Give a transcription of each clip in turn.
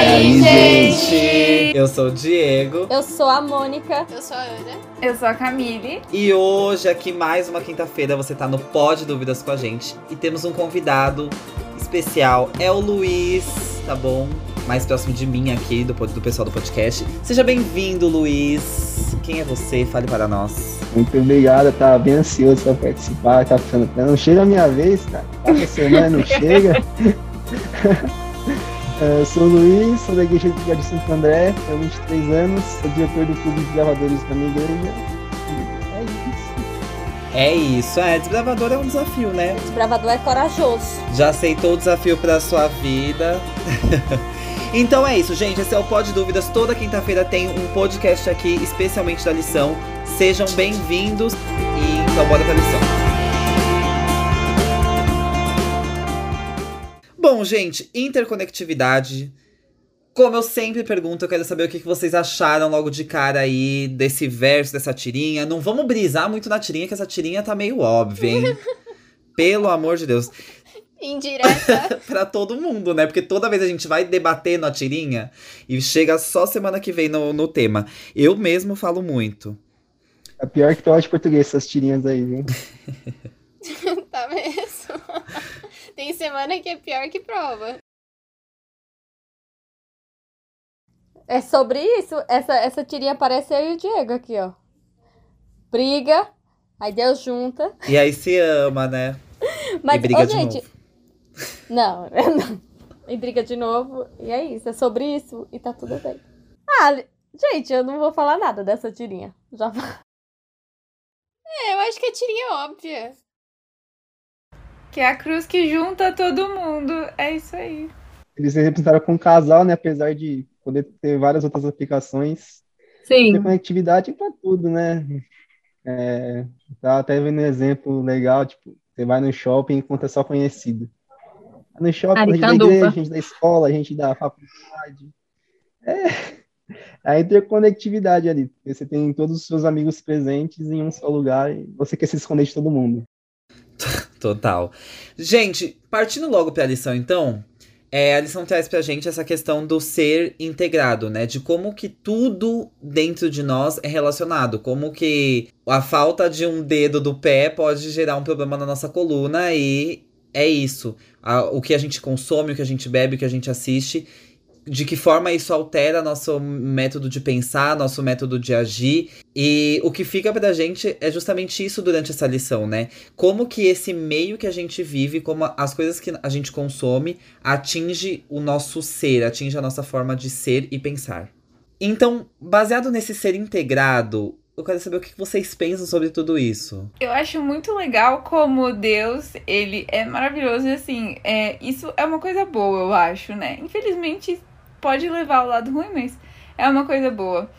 aí, gente? Eu sou o Diego. Eu sou a Mônica. Eu sou a Ana. Eu sou a Camille. E hoje, aqui mais uma quinta-feira, você tá no Pod Dúvidas com a gente. E temos um convidado especial, é o Luiz, tá bom? Mais próximo de mim aqui, do, do pessoal do podcast. Seja bem-vindo, Luiz. Quem é você? Fale para nós. Muito obrigado, tá bem ansioso pra participar. Tá ficando. Não chega a minha vez, cara. Passa semana, não chega. Eu sou o Luiz, sou da Igreja de Santo André, tenho 23 anos, sou diretor do Clube de Gravadores da minha igreja. É isso. É isso, é. Desbravador é um desafio, né? Desbravador é corajoso. Já aceitou o desafio pra sua vida. então é isso, gente. Esse é o Pod Dúvidas. Toda quinta-feira tem um podcast aqui, especialmente da lição. Sejam bem-vindos. E então bora pra lição. Bom, gente, interconectividade. Como eu sempre pergunto, eu quero saber o que vocês acharam logo de cara aí desse verso, dessa tirinha. Não vamos brisar muito na tirinha, que essa tirinha tá meio óbvia, hein? Pelo amor de Deus. Indireta. pra todo mundo, né? Porque toda vez a gente vai debater na tirinha e chega só semana que vem no, no tema. Eu mesmo falo muito. É pior que prova de português essas tirinhas aí, viu? tá mesmo. Tem semana que é pior que prova. É sobre isso. Essa, essa tirinha parece eu e o Diego aqui, ó. Briga, aí Deus junta. E aí se ama, né? Mas, e briga ô, de gente, novo. Não, não. E briga de novo. E é isso. É sobre isso. E tá tudo bem. Ah, gente, eu não vou falar nada dessa tirinha. Já É, eu acho que a tirinha é óbvia. Que é a cruz que junta todo mundo. É isso aí. Eles se representaram com um casal, né? Apesar de poder ter várias outras aplicações. Sim. Ter conectividade pra tudo, né? É, tá até vendo um exemplo legal, tipo, você vai no shopping e encontra só conhecido. No shopping, a gente da igreja, a gente da escola, a gente da faculdade. É a interconectividade ali. porque Você tem todos os seus amigos presentes em um só lugar e você quer se esconder de todo mundo. Total. Gente, partindo logo pra lição, então. É, a lição traz pra gente essa questão do ser integrado, né? De como que tudo dentro de nós é relacionado. Como que a falta de um dedo do pé pode gerar um problema na nossa coluna e é isso. A- o que a gente consome, o que a gente bebe, o que a gente assiste. De que forma isso altera nosso método de pensar, nosso método de agir. E o que fica pra gente é justamente isso durante essa lição, né? Como que esse meio que a gente vive, como as coisas que a gente consome, atinge o nosso ser, atinge a nossa forma de ser e pensar. Então, baseado nesse ser integrado, eu quero saber o que vocês pensam sobre tudo isso. Eu acho muito legal como Deus, ele é maravilhoso e assim, é, isso é uma coisa boa, eu acho, né? Infelizmente pode levar ao lado ruim, mas é uma coisa boa.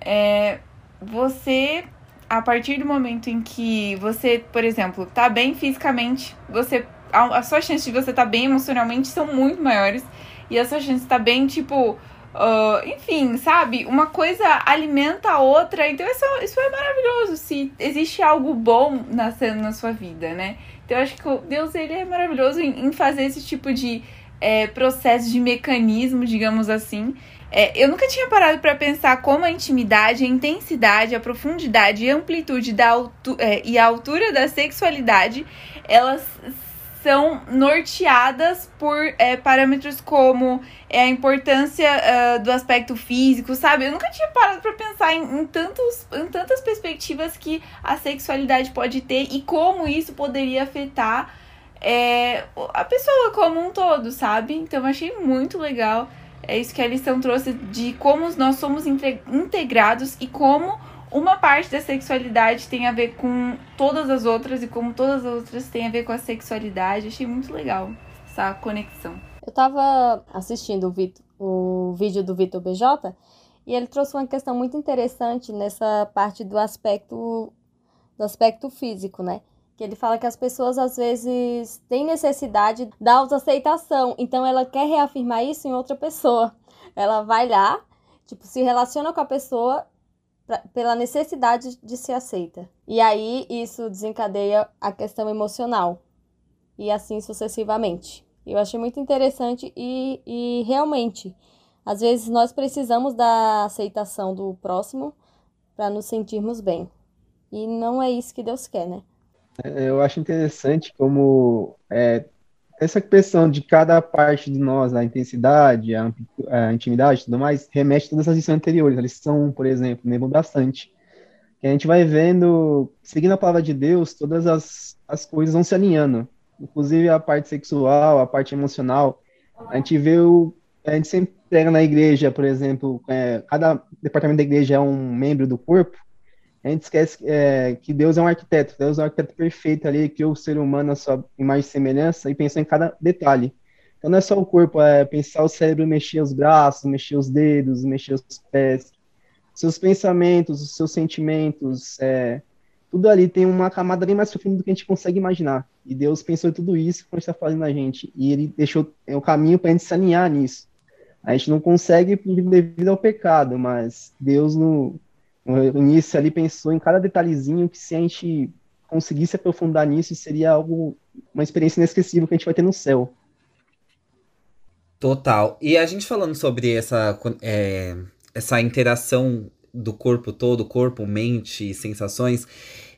É, você, a partir do momento em que você, por exemplo, tá bem fisicamente, você a, a sua chance de você tá bem emocionalmente são muito maiores e a sua chance de tá bem, tipo, ah, enfim, sabe? Uma coisa alimenta a outra. Então, isso, isso é maravilhoso. Se existe algo bom nascendo na sua vida, né? Então, eu acho que Deus ele é maravilhoso em, em fazer esse tipo de é, processo de mecanismo, digamos assim. É, eu nunca tinha parado para pensar como a intimidade, a intensidade, a profundidade e a amplitude da altu é, e a altura da sexualidade elas são norteadas por é, parâmetros como é, a importância ah, do aspecto físico, sabe? Eu nunca tinha parado para pensar em, em, tantos, em tantas perspectivas que a sexualidade pode ter e como isso poderia afetar é, a pessoa como um todo, sabe? Então eu achei muito legal. É isso que a lição trouxe de como nós somos inte- integrados e como uma parte da sexualidade tem a ver com todas as outras e como todas as outras têm a ver com a sexualidade. Achei muito legal essa conexão. Eu tava assistindo o, Vitor- o vídeo do Vitor BJ e ele trouxe uma questão muito interessante nessa parte do aspecto do aspecto físico, né? Que ele fala que as pessoas às vezes têm necessidade da autoaceitação, então ela quer reafirmar isso em outra pessoa. Ela vai lá, tipo, se relaciona com a pessoa pra- pela necessidade de ser aceita. E aí isso desencadeia a questão emocional. E assim sucessivamente. Eu achei muito interessante e, e realmente Às vezes nós precisamos da aceitação do próximo para nos sentirmos bem. E não é isso que Deus quer, né? Eu acho interessante como é, essa questão de cada parte de nós, a intensidade, a, a intimidade tudo mais, remete a todas as lições anteriores. A lição 1, por exemplo, lembra bastante. Que a gente vai vendo, seguindo a palavra de Deus, todas as, as coisas vão se alinhando. Inclusive a parte sexual, a parte emocional. A gente vê o. A gente sempre pega na igreja, por exemplo, é, cada departamento da igreja é um membro do corpo a gente esquece é, que Deus é um arquiteto, Deus é um arquiteto perfeito ali, criou o ser humano a sua imagem e semelhança e pensou em cada detalhe. Então não é só o corpo, é pensar o cérebro mexer os braços, mexer os dedos, mexer os pés, seus pensamentos, os seus sentimentos, é, tudo ali tem uma camada bem mais profunda do que a gente consegue imaginar. E Deus pensou em tudo isso quando está fazendo a gente. E Ele deixou é, o caminho para a gente se alinhar nisso. A gente não consegue devido ao pecado, mas Deus no, o início ali pensou em cada detalhezinho que se a gente conseguisse aprofundar nisso, seria algo, uma experiência inesquecível que a gente vai ter no céu. Total. E a gente falando sobre essa, é, essa interação do corpo todo, corpo, mente, sensações,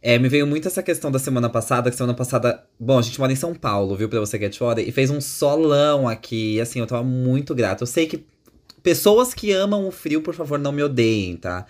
é, me veio muito essa questão da semana passada, que semana passada, bom, a gente mora em São Paulo, viu, pra você que é de fora, e fez um solão aqui, e assim, eu tava muito grato. Eu sei que pessoas que amam o frio, por favor, não me odeiem, tá?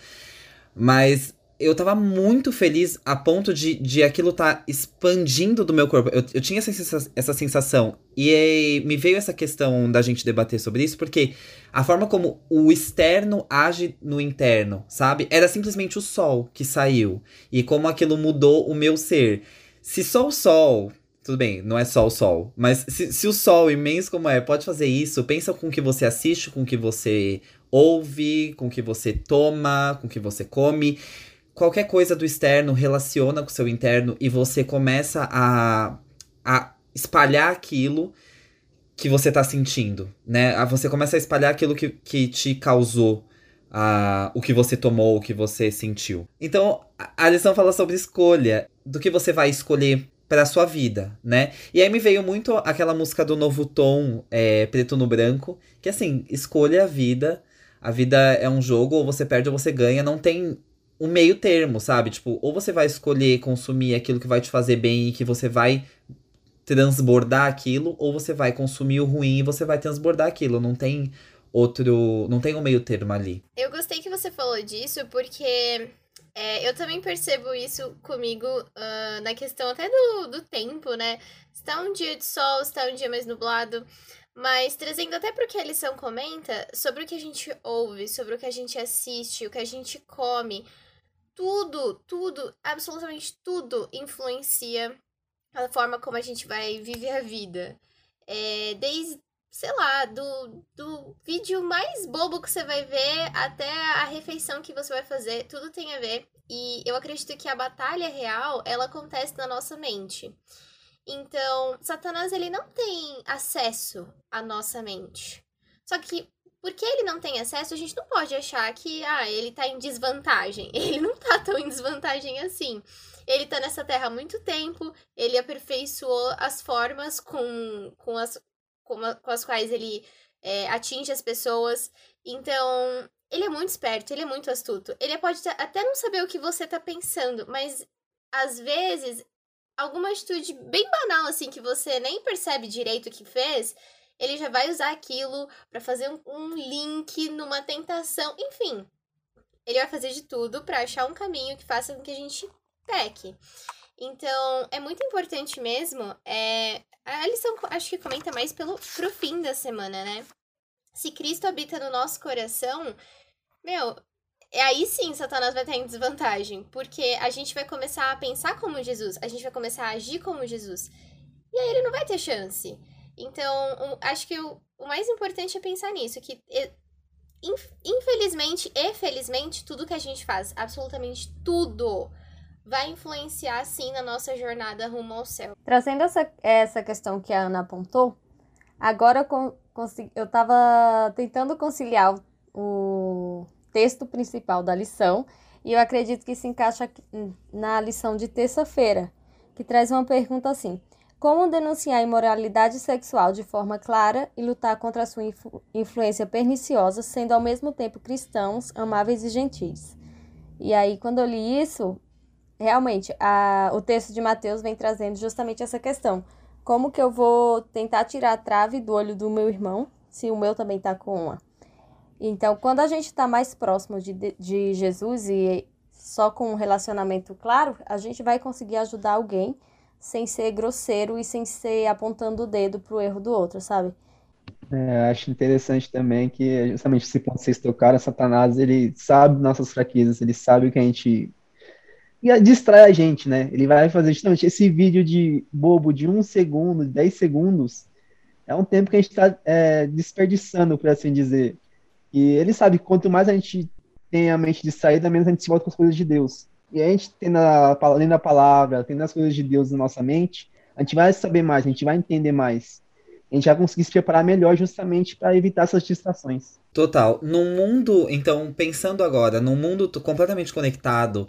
Mas eu tava muito feliz a ponto de, de aquilo tá expandindo do meu corpo. Eu, eu tinha essa, sensação, essa sensação. E aí, me veio essa questão da gente debater sobre isso, porque a forma como o externo age no interno, sabe? Era simplesmente o sol que saiu. E como aquilo mudou o meu ser. Se só o sol. Tudo bem, não é só o sol. Mas se, se o sol, imenso como é, pode fazer isso, pensa com o que você assiste, com o que você ouve, com que você toma, com que você come. Qualquer coisa do externo relaciona com o seu interno e você começa a, a espalhar aquilo que você tá sentindo, né? Você começa a espalhar aquilo que, que te causou a, o que você tomou, o que você sentiu. Então, a lição fala sobre escolha, do que você vai escolher para sua vida, né? E aí me veio muito aquela música do Novo Tom, é, Preto no Branco, que assim, escolha a vida a vida é um jogo, ou você perde ou você ganha, não tem um meio termo, sabe? Tipo, ou você vai escolher consumir aquilo que vai te fazer bem e que você vai transbordar aquilo, ou você vai consumir o ruim e você vai transbordar aquilo. Não tem outro. Não tem um meio termo ali. Eu gostei que você falou disso, porque é, eu também percebo isso comigo uh, na questão até do, do tempo, né? Se tá um dia de sol, se tá um dia mais nublado. Mas trazendo até o que a lição comenta, sobre o que a gente ouve, sobre o que a gente assiste, o que a gente come, tudo, tudo, absolutamente tudo influencia a forma como a gente vai viver a vida. É, desde, sei lá, do, do vídeo mais bobo que você vai ver até a refeição que você vai fazer, tudo tem a ver. E eu acredito que a batalha real, ela acontece na nossa mente. Então, Satanás ele não tem acesso à nossa mente. Só que porque ele não tem acesso, a gente não pode achar que ah, ele tá em desvantagem. Ele não tá tão em desvantagem assim. Ele tá nessa terra há muito tempo, ele aperfeiçoou as formas com, com, as, com, a, com as quais ele é, atinge as pessoas. Então, ele é muito esperto, ele é muito astuto. Ele pode até não saber o que você tá pensando, mas às vezes alguma atitude bem banal, assim, que você nem percebe direito o que fez, ele já vai usar aquilo para fazer um, um, link numa tentação, enfim. Ele vai fazer de tudo para achar um caminho que faça com que a gente peque. Então, é muito importante mesmo. É, a lição acho que comenta mais pelo, pro fim da semana, né? Se Cristo habita no nosso coração, meu, é aí sim Satanás vai estar em desvantagem, porque a gente vai começar a pensar como Jesus, a gente vai começar a agir como Jesus. E aí ele não vai ter chance. Então, um, acho que o, o, mais importante é pensar nisso, que infelizmente e felizmente, tudo que a gente faz, absolutamente tudo, vai influenciar sim na nossa jornada rumo ao céu. Trazendo essa, essa questão que a Ana apontou, agora eu, eu tava tentando conciliar o texto principal da lição, e eu acredito que se encaixa na lição de terça-feira, que traz uma pergunta assim: Como denunciar a imoralidade sexual de forma clara e lutar contra a sua influ influência perniciosa, sendo ao mesmo tempo cristãos, amáveis e gentis. E aí, quando eu li isso, realmente, a, o texto de Mateus vem trazendo justamente essa questão. Como que eu vou tentar tirar a trave do olho do meu irmão, se o meu também está com uma? Então, quando a gente está mais próximo de, de Jesus e só com um relacionamento claro, a gente vai conseguir ajudar alguém sem ser grosseiro e sem ser apontando o dedo pro erro do outro, sabe? É, acho interessante também que justamente esse ponto que vocês tocaram, Satanás, ele sabe nossas fraquezas, ele sabe que a gente e distrai a gente, né? Ele vai fazer justamente esse vídeo de bobo de um segundo, dez segundos, é um tempo que a gente está é, desperdiçando, por assim dizer. E ele sabe que quanto mais a gente tem a mente distraída, menos a gente se volta com as coisas de Deus. E a gente tendo a, lendo a palavra, tendo as coisas de Deus na nossa mente, a gente vai saber mais, a gente vai entender mais. A gente vai conseguir se preparar melhor justamente para evitar essas distrações. Total. Num mundo, então, pensando agora, num mundo completamente conectado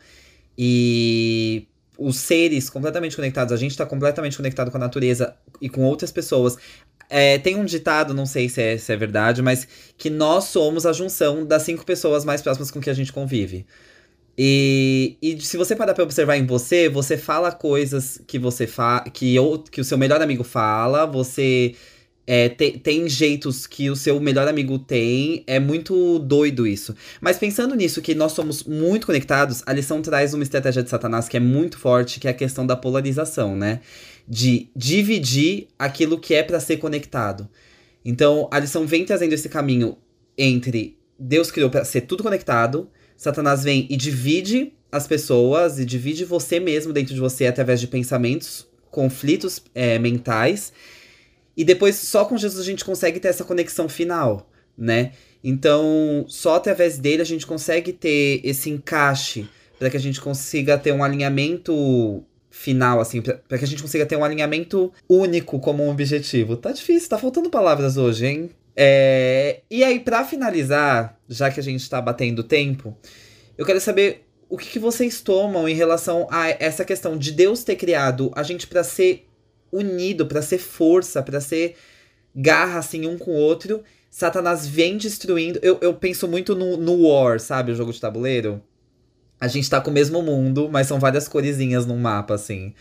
e os seres completamente conectados, a gente está completamente conectado com a natureza e com outras pessoas. É, tem um ditado, não sei se é, se é verdade, mas que nós somos a junção das cinco pessoas mais próximas com que a gente convive. E, e se você parar pra observar em você, você fala coisas que você fa que, ou, que o seu melhor amigo fala, você é, te, tem jeitos que o seu melhor amigo tem. É muito doido isso. Mas pensando nisso, que nós somos muito conectados, a lição traz uma estratégia de Satanás que é muito forte, que é a questão da polarização, né? De dividir aquilo que é para ser conectado. Então, a lição vem trazendo esse caminho entre Deus criou para ser tudo conectado, Satanás vem e divide as pessoas e divide você mesmo dentro de você através de pensamentos, conflitos é, mentais. E depois, só com Jesus a gente consegue ter essa conexão final, né? Então, só através dele a gente consegue ter esse encaixe para que a gente consiga ter um alinhamento final, assim, para que a gente consiga ter um alinhamento único como um objetivo. Tá difícil, tá faltando palavras hoje, hein? É... E aí, para finalizar, já que a gente tá batendo tempo, eu quero saber o que, que vocês tomam em relação a essa questão de Deus ter criado a gente para ser unido, para ser força, para ser garra, assim, um com o outro. Satanás vem destruindo. Eu, eu penso muito no, no War, sabe? O jogo de tabuleiro a gente tá com o mesmo mundo, mas são várias coresinhas num mapa, assim.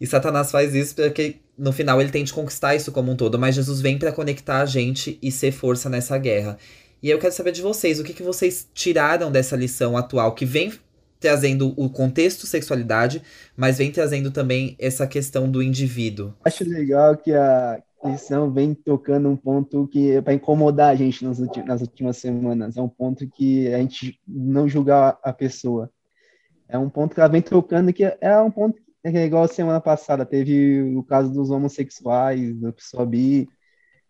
E Satanás faz isso porque no final ele tenta conquistar isso como um todo, mas Jesus vem para conectar a gente e ser força nessa guerra. E eu quero saber de vocês, o que, que vocês tiraram dessa lição atual que vem trazendo o contexto sexualidade, mas vem trazendo também essa questão do indivíduo. Acho legal que a lição vem tocando um ponto que é para incomodar a gente nas, nas últimas semanas. É um ponto que a gente não julgar a pessoa. É um ponto que ela vem trocando, que é um ponto que é igual semana passada, teve o caso dos homossexuais, da pessoa bi,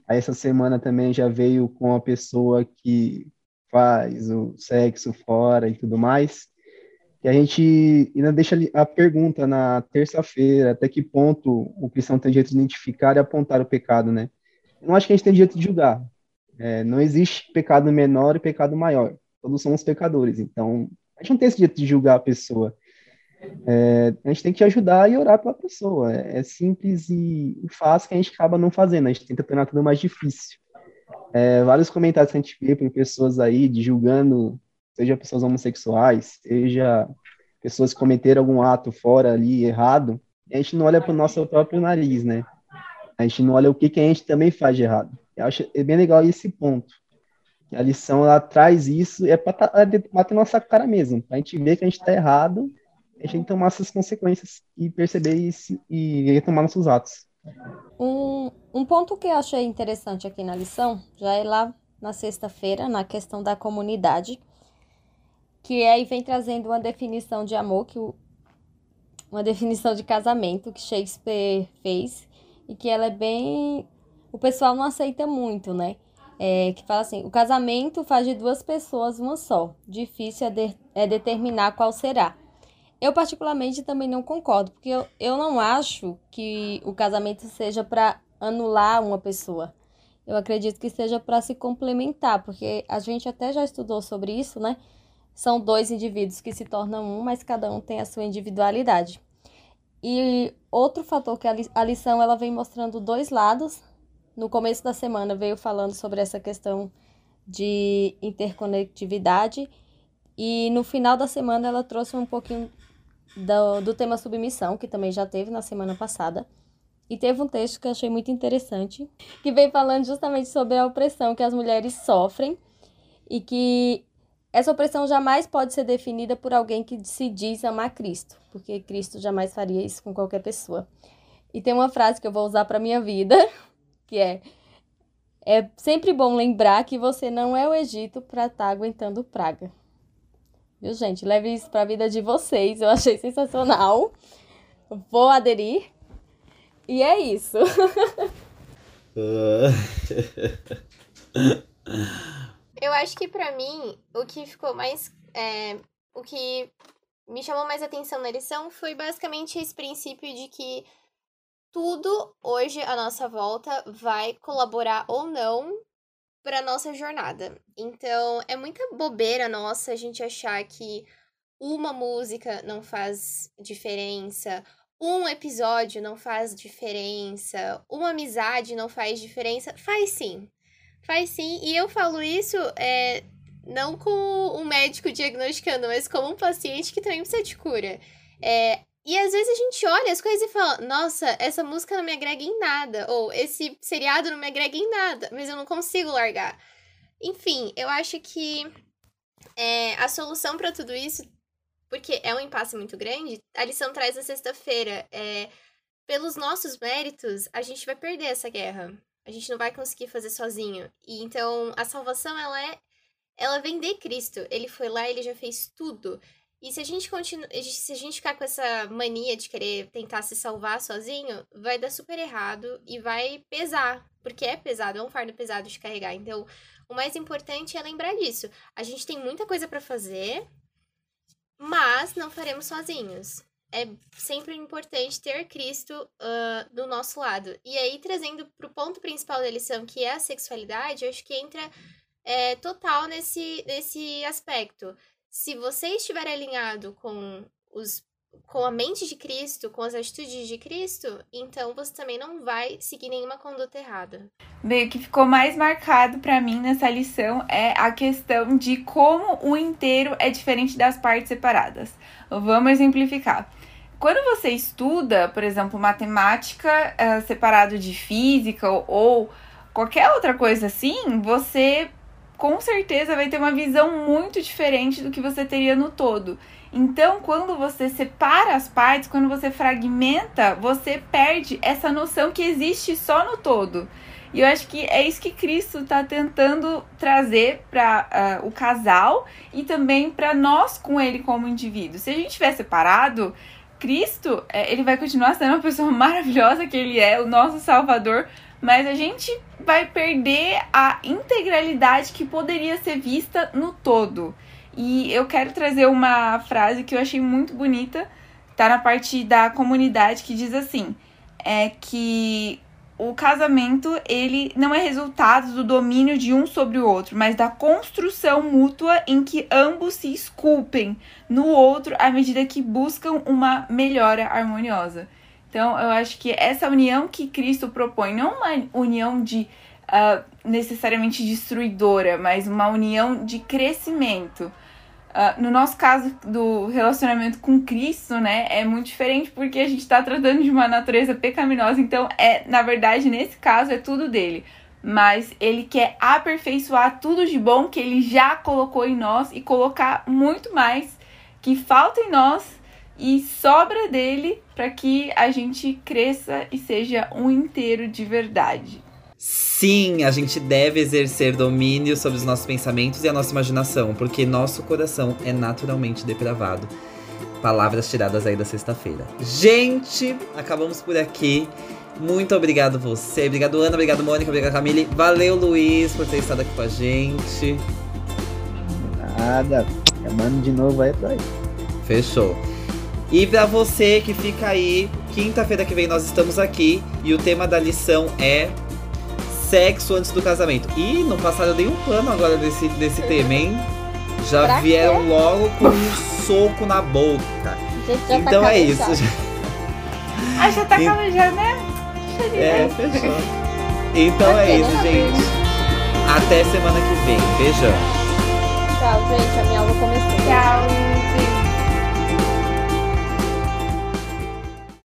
aí essa semana também já veio com a pessoa que faz o sexo fora e tudo mais. E a gente ainda deixa a pergunta na terça-feira, até que ponto o cristão tem direito de identificar e apontar o pecado, né? Eu não acho que a gente tem direito de julgar. É, não existe pecado menor e pecado maior. Todos somos pecadores. Então, a gente não tem esse direito de julgar a pessoa. É, a gente tem que ajudar e orar pela pessoa. É, é simples e, fácil que a gente acaba não fazendo. A gente tenta tornar tudo mais difícil. É, vários comentários que a gente vê por pessoas aí de julgando, seja pessoas homossexuais, seja pessoas que cometeram algum ato fora ali errado, a gente não olha para o nosso próprio nariz, né? A gente não olha o que, que a gente também faz de errado. Eu acho é bem legal esse ponto. A lição ela traz isso, é para tá, é bater nossa cara mesmo, para a gente ver que a gente está errado, a gente tomar essas consequências e perceber isso e retomar nossos atos. Um, um ponto que eu achei interessante aqui na lição já é lá na sexta-feira, na questão da comunidade, que aí vem trazendo uma definição de amor, que o, uma definição de casamento que Shakespeare fez e que ela é bem. O pessoal não aceita muito, né? É, que fala assim: o casamento faz de duas pessoas uma só. Difícil é, de, é determinar qual será. Eu, particularmente, também não concordo, porque eu, eu não acho que o casamento seja para anular uma pessoa. Eu acredito que seja para se complementar, porque a gente até já estudou sobre isso, né? São dois indivíduos que se tornam um, mas cada um tem a sua individualidade. E outro fator que a lição ela vem mostrando dois lados. No começo da semana veio falando sobre essa questão de interconectividade e no final da semana ela trouxe um pouquinho do, do tema submissão, que também já teve na semana passada. E teve um texto que eu achei muito interessante, que vem falando justamente sobre a opressão que as mulheres sofrem e que essa opressão jamais pode ser definida por alguém que se diz amar Cristo, porque Cristo jamais faria isso com qualquer pessoa. E tem uma frase que eu vou usar para minha vida, que é é sempre bom lembrar que você não é o Egito para estar tá aguentando praga. Viu, gente? Leve isso para a vida de vocês. Eu achei sensacional. Vou aderir. E é isso. Eu acho que para mim, o que ficou mais. É, o que me chamou mais atenção na lição foi basicamente esse princípio de que tudo hoje à nossa volta vai colaborar ou não para nossa jornada. Então, é muita bobeira nossa a gente achar que uma música não faz diferença, um episódio não faz diferença, uma amizade não faz diferença. Faz sim. Faz sim. E eu falo isso é, não como um médico diagnosticando, mas como um paciente que também precisa de cura. É, e às vezes a gente olha as coisas e fala: nossa, essa música não me agrega em nada, ou esse seriado não me agrega em nada, mas eu não consigo largar. Enfim, eu acho que é, a solução para tudo isso porque é um impasse muito grande, a lição traz a sexta-feira. É, pelos nossos méritos, a gente vai perder essa guerra. A gente não vai conseguir fazer sozinho. E então a salvação ela é ela vem de Cristo. Ele foi lá, ele já fez tudo. E se a gente continua, se a gente ficar com essa mania de querer tentar se salvar sozinho, vai dar super errado e vai pesar, porque é pesado, é um fardo pesado de carregar. Então, o mais importante é lembrar disso. A gente tem muita coisa para fazer, mas não faremos sozinhos. É sempre importante ter Cristo uh, do nosso lado. E aí, trazendo para o ponto principal da lição, que é a sexualidade, eu acho que entra é, total nesse, nesse aspecto. Se você estiver alinhado com os com a mente de Cristo, com as atitudes de Cristo, então você também não vai seguir nenhuma conduta errada. Bem, o que ficou mais marcado para mim nessa lição é a questão de como o inteiro é diferente das partes separadas. Vamos exemplificar. Quando você estuda, por exemplo, matemática uh, separado de física ou qualquer outra coisa assim, você com certeza vai ter uma visão muito diferente do que você teria no todo. Então, quando você separa as partes, quando você fragmenta, você perde essa noção que existe só no todo. E eu acho que é isso que Cristo está tentando trazer para uh, ah, o casal e também para nós com ele como indivíduo. Se a gente estiver separado, Cristo, é, ele vai continuar sendo uma pessoa maravilhosa que ele é, o nosso Salvador, mas a gente vai perder a integralidade que poderia ser vista no todo. E eu quero trazer uma frase que eu achei muito bonita, tá na parte da comunidade que diz assim: é que o casamento ele não é resultado do domínio de um sobre o outro, mas da construção mútua em que ambos se esculpem no outro à medida que buscam uma melhora harmoniosa. Então, eu acho que essa união que Cristo propõe, não uma união de uh, necessariamente destruidora, mas uma união de crescimento. Uh, no nosso caso do relacionamento com Cristo, né, é muito diferente porque a gente está tratando de uma natureza pecaminosa, então é, na verdade, nesse caso é tudo dele. Mas ele quer aperfeiçoar tudo de bom que ele já colocou em nós e colocar muito mais que falta em nós e sobra dele para que a gente cresça e seja um inteiro de verdade. Sim, a gente deve exercer domínio sobre os nossos pensamentos e a nossa imaginação, porque nosso coração é naturalmente depravado. Palavras tiradas aí da sexta-feira. Gente, acabamos por aqui. Muito obrigado você, obrigado Ana, obrigado Mônica, obrigado Camille. Valeu Luiz por ter estado aqui com a gente. Nada, chamando de novo aí pra aí. Fechou. E para você que fica aí, quinta-feira que vem nós estamos aqui e o tema da lição é sexo antes do casamento. E no passado eu dei um pano agora desse, desse tema, hein? Já pra vieram quê? logo com um soco na boca. Tá então tá é isso. Ah, já tá E- já, né? É, fechou. Então é isso, gente. Até semana que vem. Beijão. Tchau, gente. A minha aula começou. Tchau.